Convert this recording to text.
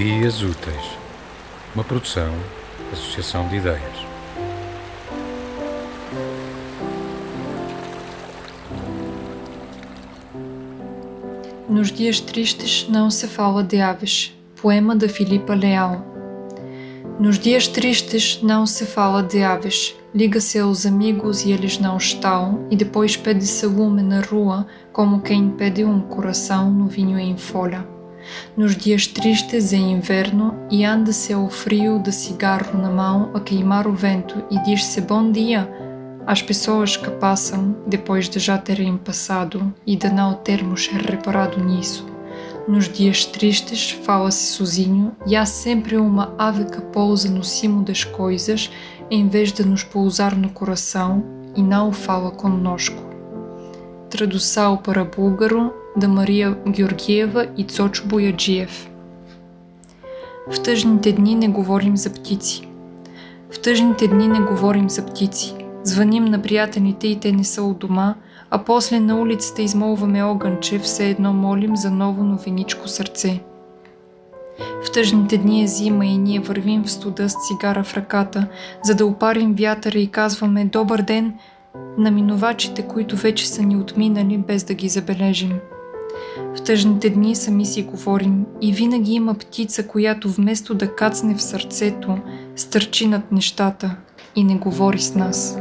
Dias Úteis, uma produção, associação de ideias. Nos dias tristes não se fala de aves. Poema de Filipa Leal. Nos dias tristes não se fala de aves. Liga-se aos amigos e eles não estão, e depois pede-se lume na rua, como quem pede um coração no vinho em folha. Nos dias tristes é inverno e anda-se ao frio de cigarro na mão a queimar o vento e diz-se bom dia às pessoas que passam depois de já terem passado e de não termos reparado nisso. Nos dias tristes fala-se sozinho e há sempre uma ave que pousa no cimo das coisas em vez de nos pousar no coração e não fala conosco. Tradução para búlgaro de Мария Георгиева и Цочо Бояджиев. В тъжните дни не говорим за птици. В тъжните дни не говорим за птици. Звъним на приятелите и те не са у дома, а после на улицата измолваме огънче, все едно молим за ново новиничко сърце. В тъжните дни е зима и ние вървим в студа с цигара в ръката, за да опарим вятъра и казваме «Добър ден!» на минувачите, които вече са ни отминали, без да ги забележим. В тъжните дни сами си говорим и винаги има птица, която вместо да кацне в сърцето, стърчи над нещата и не говори с нас.